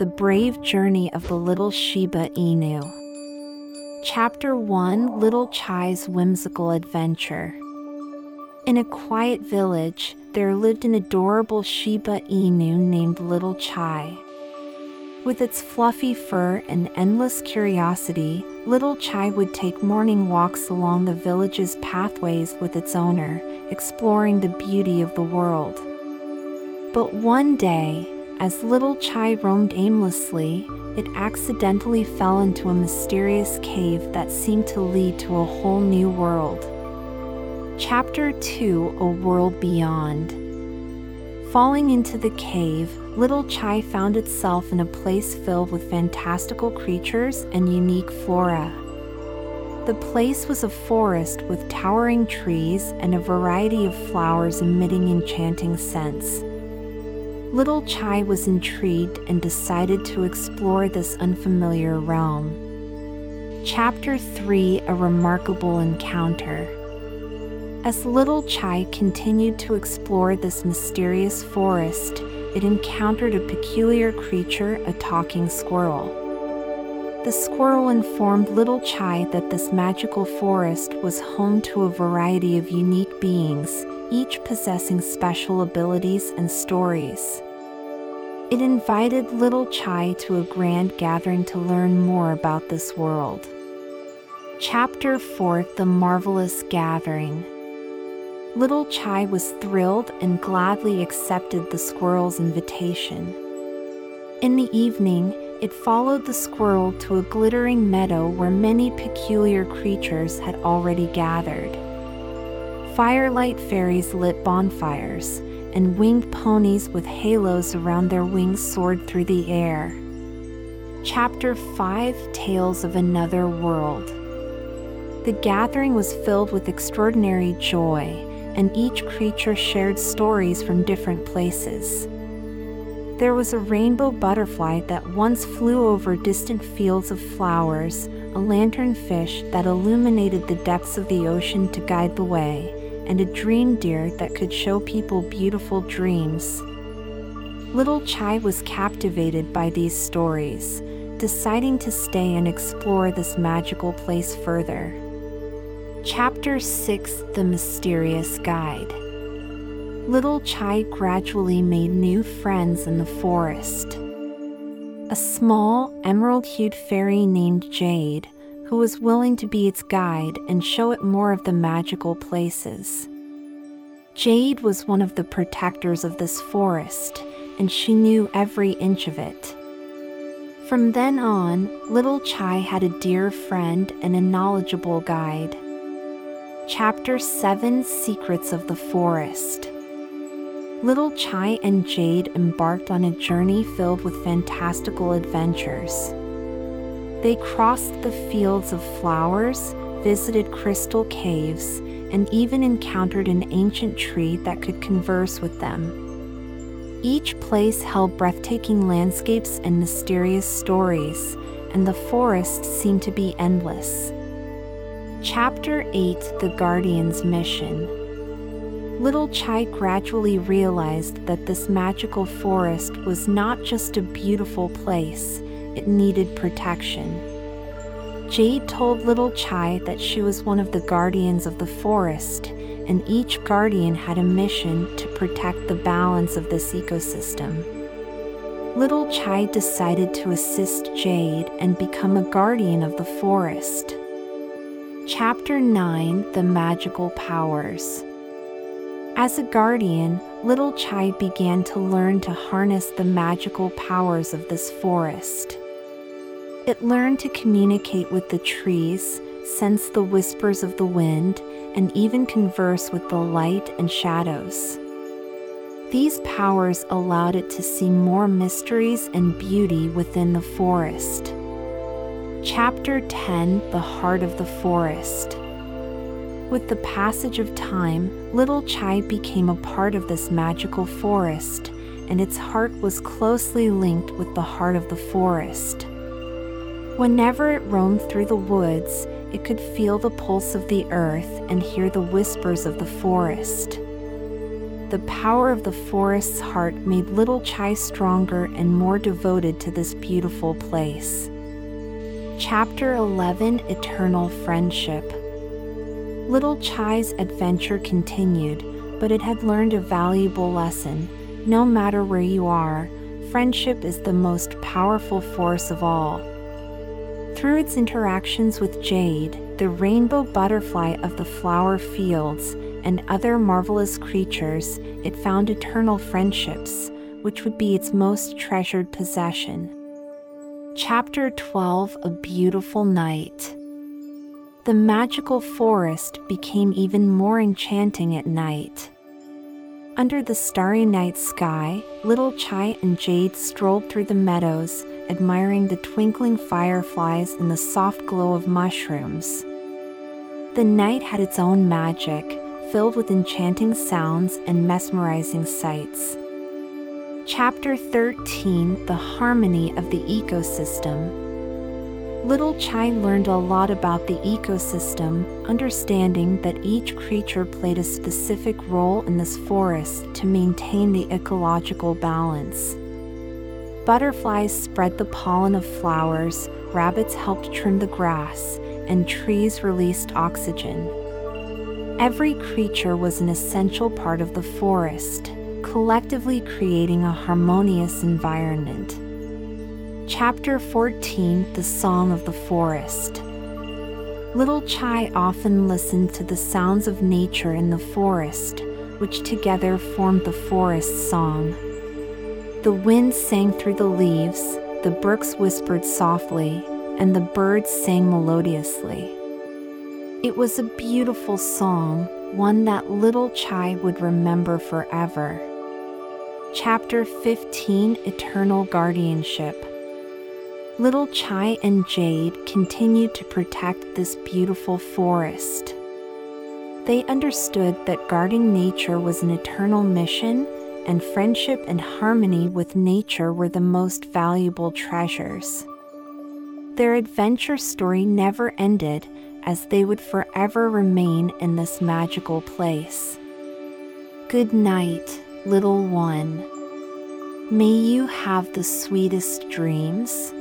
The Brave Journey of the Little Shiba Inu. Chapter 1 Little Chai's Whimsical Adventure. In a quiet village, there lived an adorable Shiba Inu named Little Chai. With its fluffy fur and endless curiosity, Little Chai would take morning walks along the village's pathways with its owner, exploring the beauty of the world. But one day, as little Chai roamed aimlessly, it accidentally fell into a mysterious cave that seemed to lead to a whole new world. Chapter 2 A World Beyond Falling into the cave, Little Chai found itself in a place filled with fantastical creatures and unique flora. The place was a forest with towering trees and a variety of flowers emitting enchanting scents. Little Chai was intrigued and decided to explore this unfamiliar realm. Chapter 3 A Remarkable Encounter As Little Chai continued to explore this mysterious forest, it encountered a peculiar creature, a talking squirrel. The squirrel informed Little Chai that this magical forest was home to a variety of unique beings, each possessing special abilities and stories. It invited Little Chai to a grand gathering to learn more about this world. Chapter 4 The Marvelous Gathering Little Chai was thrilled and gladly accepted the squirrel's invitation. In the evening, it followed the squirrel to a glittering meadow where many peculiar creatures had already gathered. Firelight fairies lit bonfires, and winged ponies with halos around their wings soared through the air. Chapter 5 Tales of Another World The gathering was filled with extraordinary joy, and each creature shared stories from different places. There was a rainbow butterfly that once flew over distant fields of flowers, a lanternfish that illuminated the depths of the ocean to guide the way and a dream deer that could show people beautiful dreams. Little Chai was captivated by these stories, deciding to stay and explore this magical place further. Chapter 6 The Mysterious Guide Little Chai gradually made new friends in the forest. A small, emerald hued fairy named Jade who was willing to be its guide and show it more of the magical places. Jade was one of the protectors of this forest, and she knew every inch of it. From then on, Little Chai had a dear friend and a knowledgeable guide. Chapter 7 Secrets of the Forest Little Chai and Jade embarked on a journey filled with fantastical adventures. They crossed the fields of flowers, visited crystal caves, and even encountered an ancient tree that could converse with them. Each place held breathtaking landscapes and mysterious stories, and the forest seemed to be endless. Chapter 8 The Guardian's Mission Little Chai gradually realized that this magical forest was not just a beautiful place it needed protection. Jade told Little Chai that she was one of the guardians of the forest, and each guardian had a mission to protect the balance of this ecosystem. Little Chai decided to assist Jade and become a guardian of the forest. Chapter 9 The Magical Powers As a guardian, Little Chai began to learn to harness the magical powers of this forest. It learned to communicate with the trees, sense the whispers of the wind, and even converse with the light and shadows. These powers allowed it to see more mysteries and beauty within the forest. Chapter 10 The Heart of the Forest With the passage of time, Little Chai became a part of this magical forest, and its heart was closely linked with the heart of the forest. Whenever it roamed through the woods, it could feel the pulse of the earth and hear the whispers of the forest. the power of the forest's heart made Little Chai stronger and more devoted to this beautiful place. Chapter 11 Eternal Friendship Little Chai's adventure continued, but it had learned a valuable lesson. No matter where you are, friendship is the most powerful force of all. Through its interactions with Jade, the rainbow butterfly of the flower fields, and other marvelous creatures, it found eternal friendships, which would be its most treasured possession. Chapter 12 A Beautiful Night The magical forest became even more enchanting at night. Under the starry night sky, little Chai and Jade strolled through the meadows, admiring the twinkling fireflies and the soft glow of mushrooms. The night had its own magic, filled with enchanting sounds and mesmerizing sights. Chapter 13 The Harmony of the Ecosystem Little Chai learned a lot about the ecosystem, understanding that each creature played a specific role in this forest to maintain the ecological balance. Butterflies spread the pollen of flowers, rabbits helped trim the grass, and trees released oxygen. Every creature was an essential part of the forest, collectively creating a harmonious environment. Chapter 14 The Song of the Forest Little Chai often listened to the sounds of nature in the forest, which together formed the forest song. The wind sang through the leaves, the brooks whispered softly, and the birds sang melodiously. It was a beautiful song, one that little Chai would remember forever. Chapter 15 Eternal Guardianship Little Chai and Jade continued to protect this beautiful forest. They understood that guarding nature was an eternal mission, and friendship and harmony with nature were the most valuable treasures. Their adventure story never ended as they would forever remain in this magical place. Good night, little one. May you have the sweetest dreams.